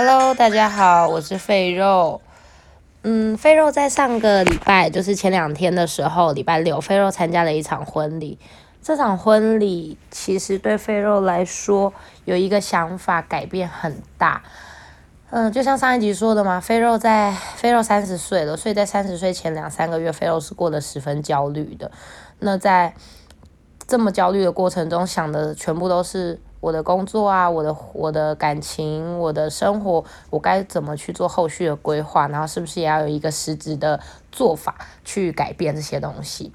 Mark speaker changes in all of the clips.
Speaker 1: Hello，大家好，我是肥肉。嗯，肥肉在上个礼拜，就是前两天的时候，礼拜六，肥肉参加了一场婚礼。这场婚礼其实对肥肉来说，有一个想法改变很大。嗯，就像上一集说的嘛，肥肉在肥肉三十岁了，所以在三十岁前两三个月，肥肉是过得十分焦虑的。那在这么焦虑的过程中，想的全部都是。我的工作啊，我的我的感情，我的生活，我该怎么去做后续的规划？然后是不是也要有一个实质的做法去改变这些东西？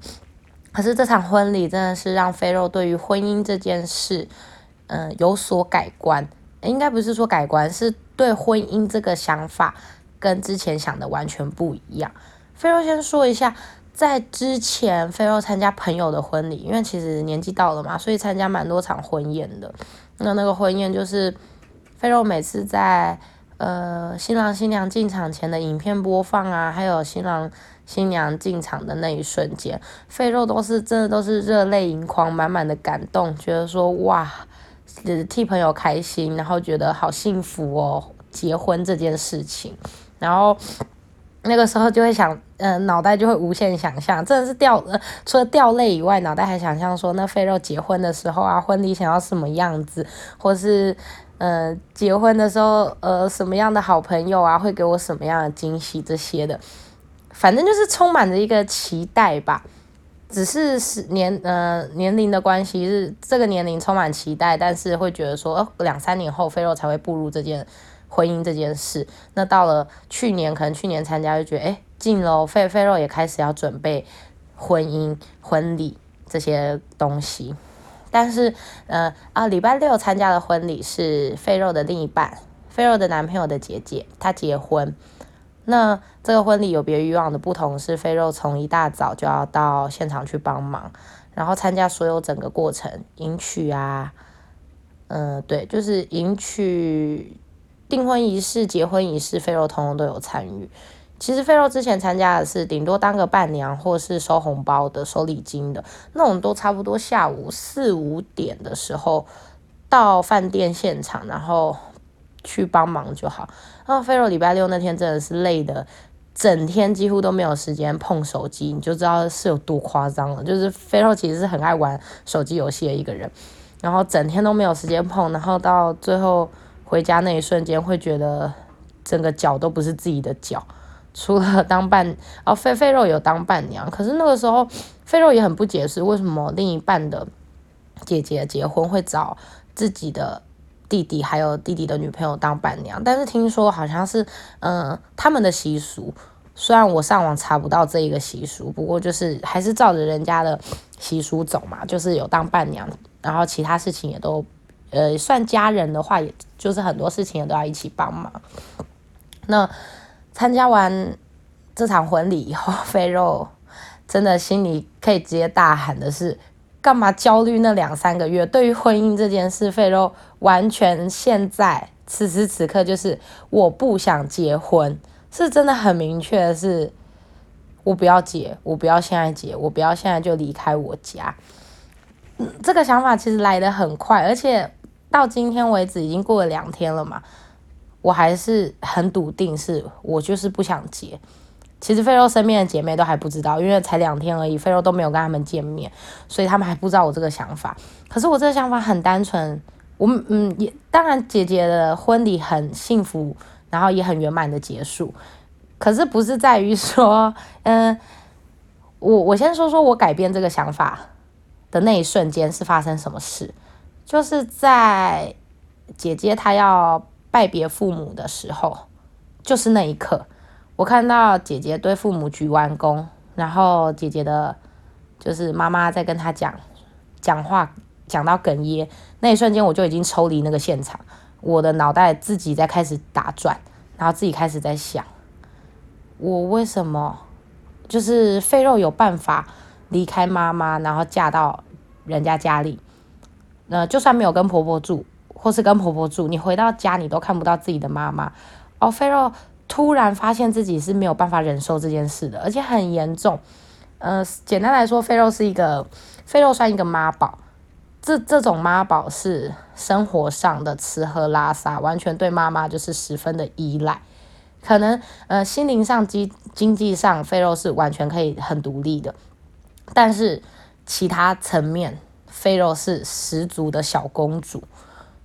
Speaker 1: 可是这场婚礼真的是让菲肉对于婚姻这件事，嗯，有所改观。应该不是说改观，是对婚姻这个想法跟之前想的完全不一样。菲肉先说一下。在之前，菲肉参加朋友的婚礼，因为其实年纪到了嘛，所以参加蛮多场婚宴的。那那个婚宴就是，菲肉每次在呃新郎新娘进场前的影片播放啊，还有新郎新娘进场的那一瞬间，菲肉都是真的都是热泪盈眶，满满的感动，觉得说哇，替朋友开心，然后觉得好幸福哦，结婚这件事情，然后。那个时候就会想，嗯，脑袋就会无限想象，真的是掉，呃，除了掉泪以外，脑袋还想象说，那肥肉结婚的时候啊，婚礼想要什么样子，或是，呃，结婚的时候，呃，什么样的好朋友啊，会给我什么样的惊喜这些的，反正就是充满着一个期待吧。只是是年，呃，年龄的关系是这个年龄充满期待，但是会觉得说，呃，两三年后肥肉才会步入这件。婚姻这件事，那到了去年，可能去年参加就觉得，哎，近了，费费肉也开始要准备婚姻婚礼这些东西。但是，呃啊，礼拜六参加的婚礼是费肉的另一半，费肉的男朋友的姐姐，她结婚。那这个婚礼有别于以往的不同，是费肉从一大早就要到现场去帮忙，然后参加所有整个过程，迎娶啊，嗯，对，就是迎娶。订婚仪式、结婚仪式，费肉通通都有参与。其实费肉之前参加的是顶多当个伴娘，或是收红包的、收礼金的那种，都差不多下午四五点的时候到饭店现场，然后去帮忙就好。然后费肉礼拜六那天真的是累的，整天几乎都没有时间碰手机，你就知道是有多夸张了。就是费肉其实是很爱玩手机游戏的一个人，然后整天都没有时间碰，然后到最后。回家那一瞬间，会觉得整个脚都不是自己的脚。除了当伴，哦，费费肉有当伴娘，可是那个时候费肉也很不解释，为什么另一半的姐姐结婚会找自己的弟弟还有弟弟的女朋友当伴娘？但是听说好像是，嗯，他们的习俗。虽然我上网查不到这一个习俗，不过就是还是照着人家的习俗走嘛，就是有当伴娘，然后其他事情也都。呃，算家人的话，也就是很多事情也都要一起帮忙。那参加完这场婚礼以后，肥肉真的心里可以直接大喊的是：干嘛焦虑那两三个月？对于婚姻这件事，肥肉完全现在此时此刻就是我不想结婚，是真的很明确的是，我不要结，我不要现在结，我不要现在就离开我家。嗯，这个想法其实来的很快，而且。到今天为止已经过了两天了嘛，我还是很笃定是我就是不想结。其实费肉身边的姐妹都还不知道，因为才两天而已，费肉都没有跟他们见面，所以他们还不知道我这个想法。可是我这个想法很单纯，我嗯也当然姐姐的婚礼很幸福，然后也很圆满的结束。可是不是在于说，嗯，我我先说说我改变这个想法的那一瞬间是发生什么事。就是在姐姐她要拜别父母的时候，就是那一刻，我看到姐姐对父母鞠完躬，然后姐姐的，就是妈妈在跟她讲讲话，讲到哽咽那一瞬间，我就已经抽离那个现场，我的脑袋自己在开始打转，然后自己开始在想，我为什么就是废肉有办法离开妈妈，然后嫁到人家家里。那就算没有跟婆婆住，或是跟婆婆住，你回到家你都看不到自己的妈妈。哦，菲肉突然发现自己是没有办法忍受这件事的，而且很严重。呃，简单来说，菲肉是一个菲肉算一个妈宝，这这种妈宝是生活上的吃喝拉撒，完全对妈妈就是十分的依赖。可能呃心灵上、经经济上，菲肉是完全可以很独立的，但是其他层面，菲肉是十足的小公主。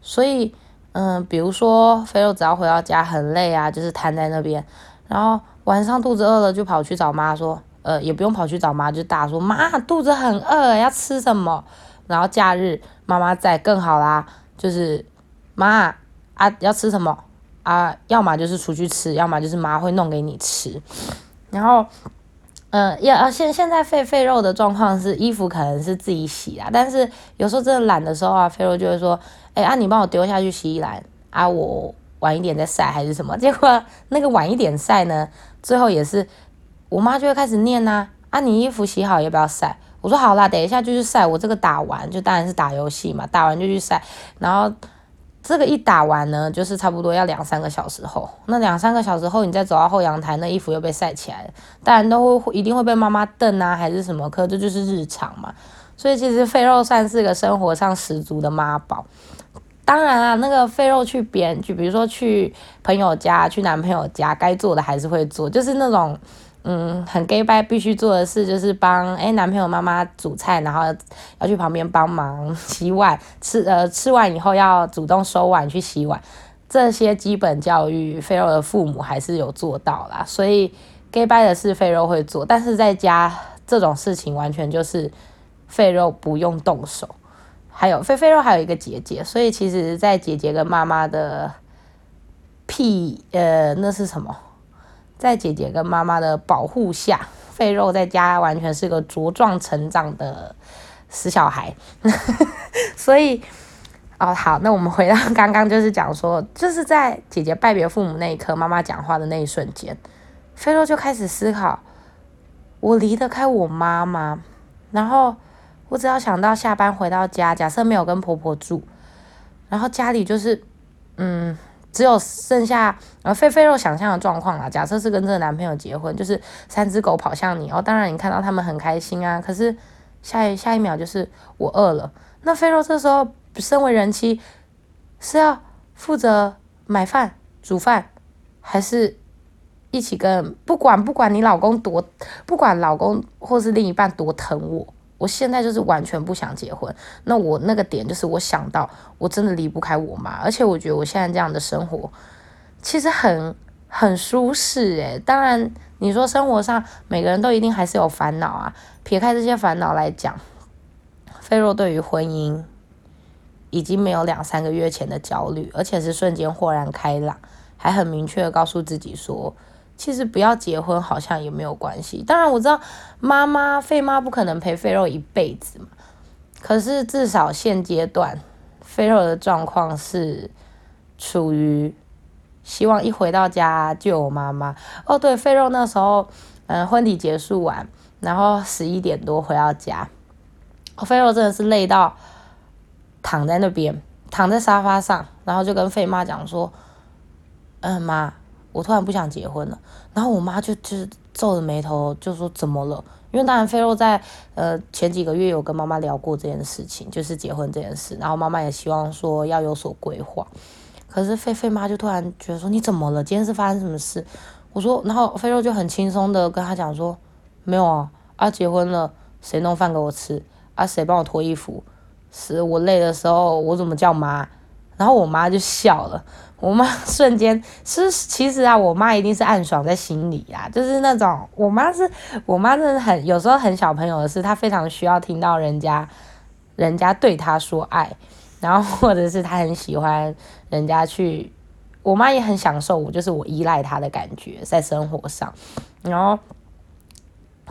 Speaker 1: 所以，嗯，比如说菲肉只要回到家很累啊，就是瘫在那边，然后晚上肚子饿了就跑去找妈说，呃，也不用跑去找妈，就大说妈肚子很饿，要吃什么？然后假日妈妈在更好啦，就是妈啊要吃什么？啊，要么就是出去吃，要么就是妈会弄给你吃。然后，呃，要啊现现在废废肉的状况是衣服可能是自己洗啊，但是有时候真的懒的时候啊，废肉就会说，哎啊，你帮我丢下去洗衣篮啊，我晚一点再晒还是什么？结果那个晚一点晒呢，最后也是我妈就会开始念呐，啊，你衣服洗好要不要晒？我说好啦，等一下就去晒，我这个打完就当然是打游戏嘛，打完就去晒，然后。这个一打完呢，就是差不多要两三个小时后。那两三个小时后，你再走到后阳台，那衣服又被晒起来了。当然都会一定会被妈妈瞪啊，还是什么？可这就是日常嘛。所以其实肥肉算是个生活上十足的妈宝。当然啊，那个肥肉去别人，就比如说去朋友家、去男朋友家，该做的还是会做，就是那种。嗯，很 gay 拜必须做的事就是帮哎男朋友妈妈煮菜，然后要去旁边帮忙洗碗，吃呃吃完以后要主动收碗去洗碗，这些基本教育，肥肉的父母还是有做到啦。所以 gay 拜的事肥肉会做，但是在家这种事情完全就是肥肉不用动手。还有肥肥肉还有一个姐姐，所以其实，在姐姐跟妈妈的屁呃那是什么？在姐姐跟妈妈的保护下，肥肉在家完全是个茁壮成长的死小孩。所以，哦，好，那我们回到刚刚，就是讲说，就是在姐姐拜别父母那一刻，妈妈讲话的那一瞬间，肥肉就开始思考：我离得开我妈吗？然后，我只要想到下班回到家，假设没有跟婆婆住，然后家里就是，嗯。只有剩下呃费费肉想象的状况啦。假设是跟这个男朋友结婚，就是三只狗跑向你，哦，当然你看到他们很开心啊。可是下一下一秒就是我饿了，那菲肉这时候身为人妻，是要负责买饭、煮饭，还是一起跟不管不管你老公多，不管老公或是另一半多疼我。我现在就是完全不想结婚，那我那个点就是我想到我真的离不开我妈，而且我觉得我现在这样的生活其实很很舒适诶。当然你说生活上每个人都一定还是有烦恼啊，撇开这些烦恼来讲，菲若对于婚姻已经没有两三个月前的焦虑，而且是瞬间豁然开朗，还很明确的告诉自己说。其实不要结婚好像也没有关系。当然我知道妈妈费妈不可能陪费肉一辈子嘛。可是至少现阶段费肉的状况是处于希望一回到家就有妈妈。哦，对，费肉那时候嗯婚礼结束完，然后十一点多回到家，费肉真的是累到躺在那边，躺在沙发上，然后就跟费妈讲说：“嗯，妈。”我突然不想结婚了，然后我妈就就是皱着眉头就说怎么了？因为当然菲肉在呃前几个月有跟妈妈聊过这件事情，就是结婚这件事，然后妈妈也希望说要有所规划。可是菲菲妈就突然觉得说你怎么了？今天是发生什么事？我说，然后菲肉就很轻松的跟他讲说没有啊，啊结婚了谁弄饭给我吃？啊谁帮我脱衣服？是我累的时候我怎么叫妈？然后我妈就笑了。我妈 瞬间是，其实啊，我妈一定是暗爽在心里啊，就是那种我妈是，我妈真的很有时候很小朋友的事，她非常需要听到人家，人家对她说爱，然后或者是她很喜欢人家去，我妈也很享受我就是我依赖她的感觉在生活上，然后。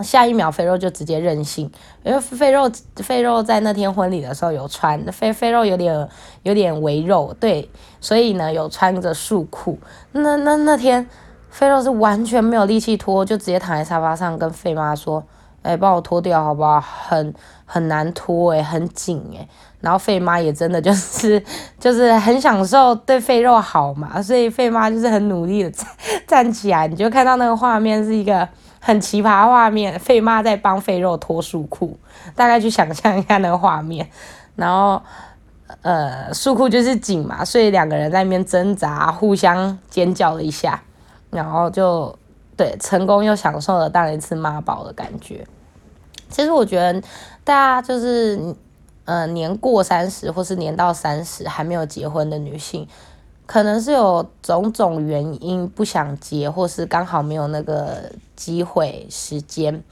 Speaker 1: 下一秒，肥肉就直接任性，因为肥肉肥肉在那天婚礼的时候有穿，肥肥肉有点有点微肉，对，所以呢有穿着束裤。那那那天，肥肉是完全没有力气脱，就直接躺在沙发上跟费妈说：“哎，帮我脱掉好不好？很很难脱哎，很紧哎。”然后费妈也真的就是 就是很享受对肥肉好嘛，所以费妈就是很努力的站站起来，你就看到那个画面是一个。很奇葩画面，费妈在帮费肉脱束裤，大概去想象一下那个画面。然后呃束裤就是紧嘛，所以两个人在那边挣扎，互相尖叫了一下，然后就对成功又享受了当一次妈宝的感觉。其实我觉得大家就是呃年过三十或是年到三十还没有结婚的女性。可能是有种种原因不想结，或是刚好没有那个机会时间。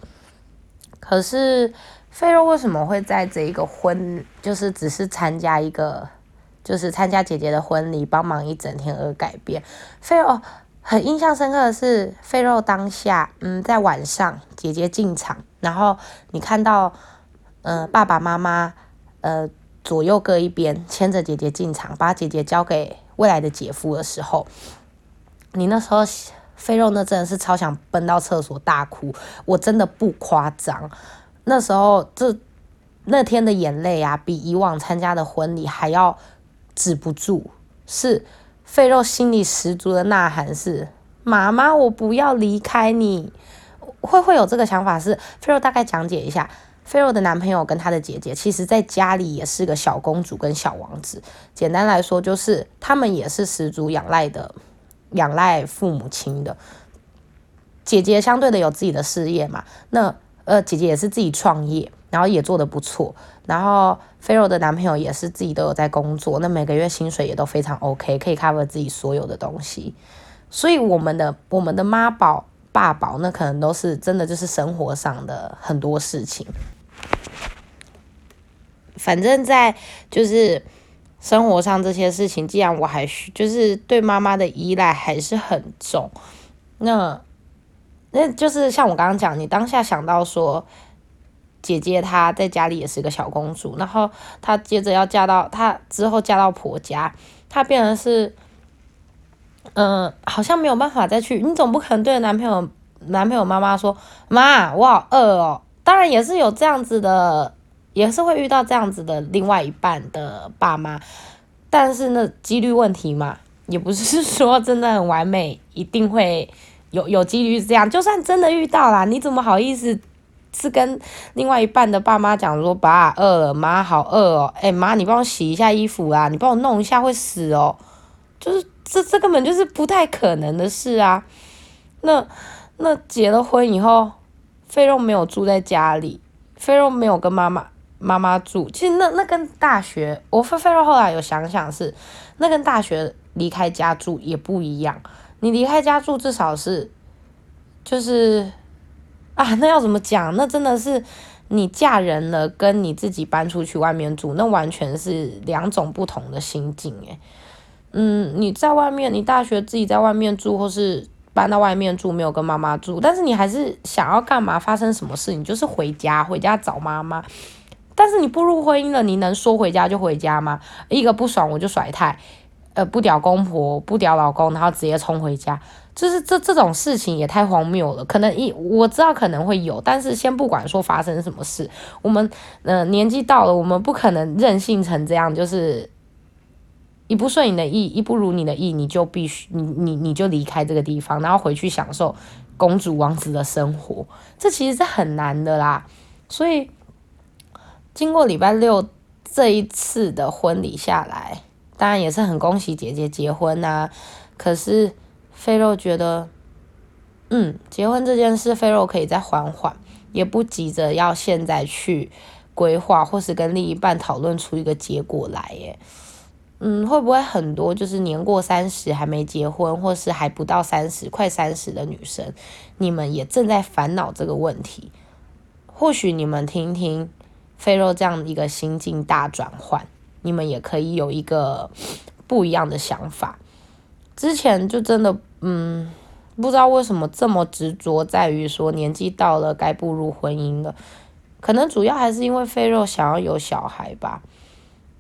Speaker 1: 可是费肉为什么会在这一个婚，就是只是参加一个，就是参加姐姐的婚礼，帮忙一整天而改变？费肉很印象深刻的是，费肉当下，嗯，在晚上姐姐进场，然后你看到，嗯，爸爸妈妈，呃，左右各一边牵着姐姐进场，把姐姐交给。未来的姐夫的时候，你那时候肥肉那真的是超想奔到厕所大哭，我真的不夸张。那时候这那天的眼泪啊，比以往参加的婚礼还要止不住。是肥肉心里十足的呐喊是：妈妈，我不要离开你。会会有这个想法是肥肉大概讲解一下。菲洛的男朋友跟他的姐姐，其实在家里也是个小公主跟小王子。简单来说，就是他们也是十足仰赖的，仰赖父母亲的。姐姐相对的有自己的事业嘛，那呃姐姐也是自己创业，然后也做得不错。然后菲洛的男朋友也是自己都有在工作，那每个月薪水也都非常 OK，可以 cover 自己所有的东西。所以我们的我们的妈宝爸宝，那可能都是真的就是生活上的很多事情。反正，在就是生活上这些事情，既然我还需就是对妈妈的依赖还是很重，那那就是像我刚刚讲，你当下想到说，姐姐她在家里也是个小公主，然后她接着要嫁到她之后嫁到婆家，她变成是，嗯，好像没有办法再去，你总不可能对男朋友男朋友妈妈说，妈，我好饿哦。当然也是有这样子的，也是会遇到这样子的另外一半的爸妈，但是那几率问题嘛，也不是说真的很完美，一定会有 有几率是这样。就算真的遇到啦，你怎么好意思是跟另外一半的爸妈讲说，爸饿了，妈好饿哦，哎妈你帮我洗一下衣服啊，你帮我弄一下会死哦，就是这这根本就是不太可能的事啊。那那结了婚以后。菲肉没有住在家里，菲肉没有跟妈妈妈妈住。其实那那跟大学，我菲菲后来有想想是，那跟大学离开家住也不一样。你离开家住至少是，就是啊，那要怎么讲？那真的是你嫁人了，跟你自己搬出去外面住，那完全是两种不同的心境诶。嗯，你在外面，你大学自己在外面住，或是。搬到外面住，没有跟妈妈住，但是你还是想要干嘛？发生什么事，你就是回家，回家找妈妈。但是你步入婚姻了，你能说回家就回家吗？一个不爽我就甩态，呃，不屌公婆，不屌老公，然后直接冲回家，就是这这种事情也太荒谬了。可能一我知道可能会有，但是先不管说发生什么事，我们呃年纪到了，我们不可能任性成这样，就是。一不顺你的意，一不如你的意，你就必须你你你就离开这个地方，然后回去享受公主王子的生活。这其实是很难的啦。所以经过礼拜六这一次的婚礼下来，当然也是很恭喜姐姐结婚呐。可是菲肉觉得，嗯，结婚这件事，菲肉可以再缓缓，也不急着要现在去规划，或是跟另一半讨论出一个结果来耶。嗯，会不会很多就是年过三十还没结婚，或是还不到三十、快三十的女生，你们也正在烦恼这个问题？或许你们听听菲肉这样一个心境大转换，你们也可以有一个 不一样的想法。之前就真的，嗯，不知道为什么这么执着在于说年纪到了该步入婚姻了，可能主要还是因为菲肉想要有小孩吧。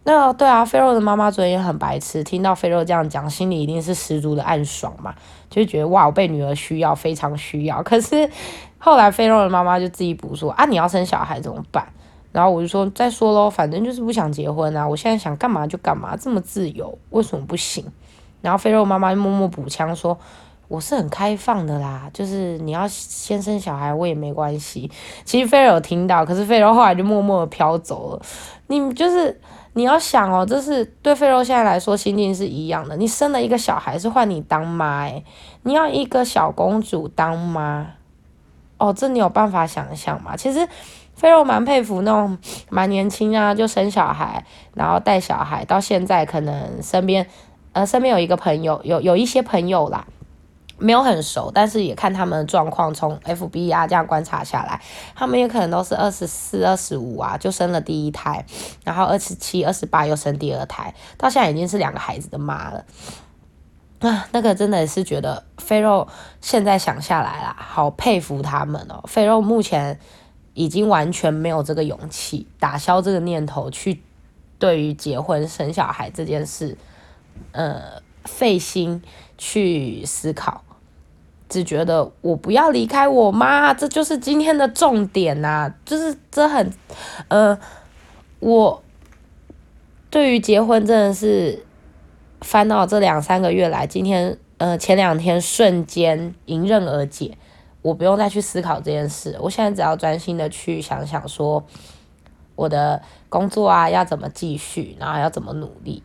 Speaker 1: 那对啊，菲肉的妈妈昨天也很白痴，听到菲肉这样讲，心里一定是十足的暗爽嘛，就觉得哇，我被女儿需要，非常需要。可是后来菲肉的妈妈就自己补说啊，你要生小孩怎么办？然后我就说再说喽，反正就是不想结婚啊，我现在想干嘛就干嘛，这么自由，为什么不行？然后菲肉妈妈默默补枪说，我是很开放的啦，就是你要先生小孩我也没关系。其实菲肉有听到，可是菲肉后来就默默的飘走了。你就是。你要想哦，这是对菲肉现在来说心境是一样的。你生了一个小孩是换你当妈诶，你要一个小公主当妈，哦，这你有办法想象吗？其实费肉蛮佩服那种蛮年轻啊就生小孩，然后带小孩到现在可能身边呃身边有一个朋友有有一些朋友啦。没有很熟，但是也看他们的状况，从 F B 啊这样观察下来，他们也可能都是二十四、二十五啊就生了第一胎，然后二十七、二十八又生第二胎，到现在已经是两个孩子的妈了。啊，那个真的是觉得肥肉现在想下来啦，好佩服他们哦。肥肉目前已经完全没有这个勇气，打消这个念头去对于结婚生小孩这件事，呃，费心去思考。只觉得我不要离开我妈，这就是今天的重点呐，就是这很，呃，我对于结婚真的是翻到这两三个月来，今天呃前两天瞬间迎刃而解，我不用再去思考这件事，我现在只要专心的去想想说我的工作啊要怎么继续，然后要怎么努力。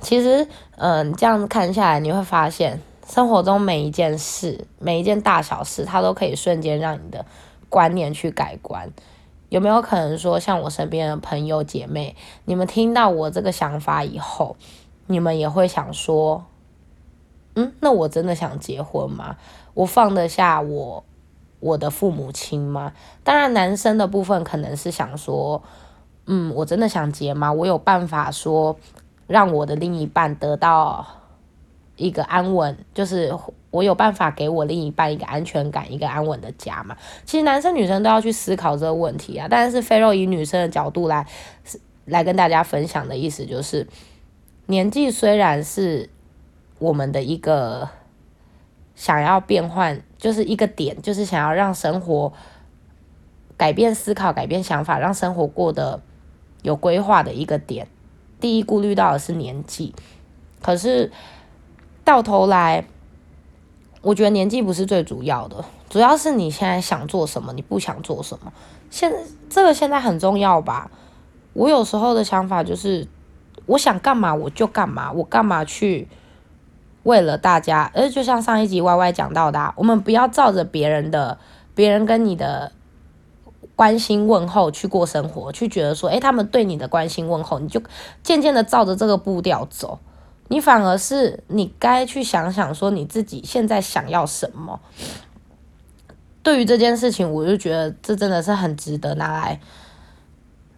Speaker 1: 其实，嗯，这样看下来你会发现。生活中每一件事，每一件大小事，它都可以瞬间让你的观念去改观。有没有可能说，像我身边的朋友姐妹，你们听到我这个想法以后，你们也会想说，嗯，那我真的想结婚吗？我放得下我我的父母亲吗？当然，男生的部分可能是想说，嗯，我真的想结吗？我有办法说让我的另一半得到。一个安稳，就是我有办法给我另一半一个安全感，一个安稳的家嘛。其实男生女生都要去思考这个问题啊。但是菲肉以女生的角度来来跟大家分享的意思就是，年纪虽然是我们的一个想要变换，就是一个点，就是想要让生活改变思考、改变想法，让生活过得有规划的一个点。第一顾虑到的是年纪，可是。到头来，我觉得年纪不是最主要的，主要是你现在想做什么，你不想做什么。现这个现在很重要吧？我有时候的想法就是，我想干嘛我就干嘛，我干嘛去为了大家？而就像上一集 Y Y 讲到的，我们不要照着别人的、别人跟你的关心问候去过生活，去觉得说，诶，他们对你的关心问候，你就渐渐的照着这个步调走。你反而是你该去想想说你自己现在想要什么。对于这件事情，我就觉得这真的是很值得拿来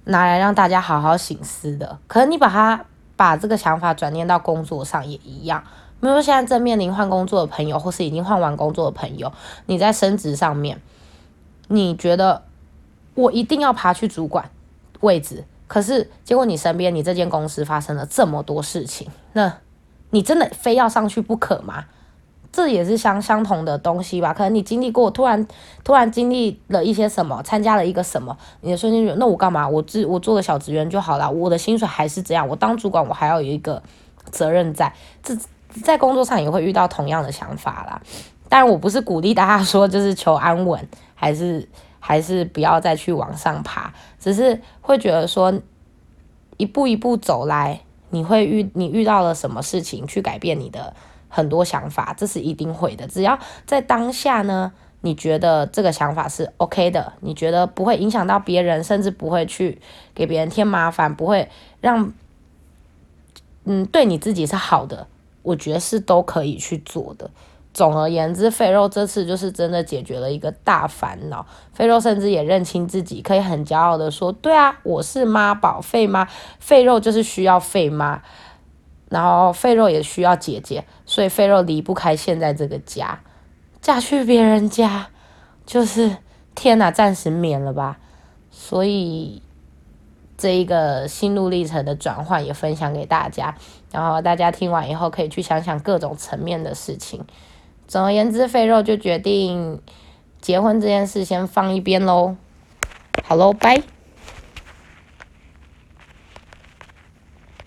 Speaker 1: 拿来让大家好好醒思的。可能你把它把这个想法转念到工作上也一样。比如说现在正面临换工作的朋友，或是已经换完工作的朋友，你在升职上面，你觉得我一定要爬去主管位置？可是，结果你身边，你这间公司发生了这么多事情，那你真的非要上去不可吗？这也是相相同的东西吧？可能你经历过，突然突然经历了一些什么，参加了一个什么，你的瞬间觉得，那我干嘛？我自我做个小职员就好了，我的薪水还是这样，我当主管我还要有一个责任在，这在工作上也会遇到同样的想法啦。但，我不是鼓励大家说就是求安稳，还是。还是不要再去往上爬，只是会觉得说，一步一步走来，你会遇你遇到了什么事情，去改变你的很多想法，这是一定会的。只要在当下呢，你觉得这个想法是 OK 的，你觉得不会影响到别人，甚至不会去给别人添麻烦，不会让，嗯，对你自己是好的，我觉得是都可以去做的。总而言之，肥肉这次就是真的解决了一个大烦恼。肥肉甚至也认清自己，可以很骄傲的说：“对啊，我是妈宝，废妈，肥肉就是需要废妈，然后肥肉也需要姐姐，所以肥肉离不开现在这个家。嫁去别人家，就是天哪，暂时免了吧。所以这一个心路历程的转换也分享给大家，然后大家听完以后可以去想想各种层面的事情。”总而言之，肥肉就决定结婚这件事先放一边喽。好喽，拜。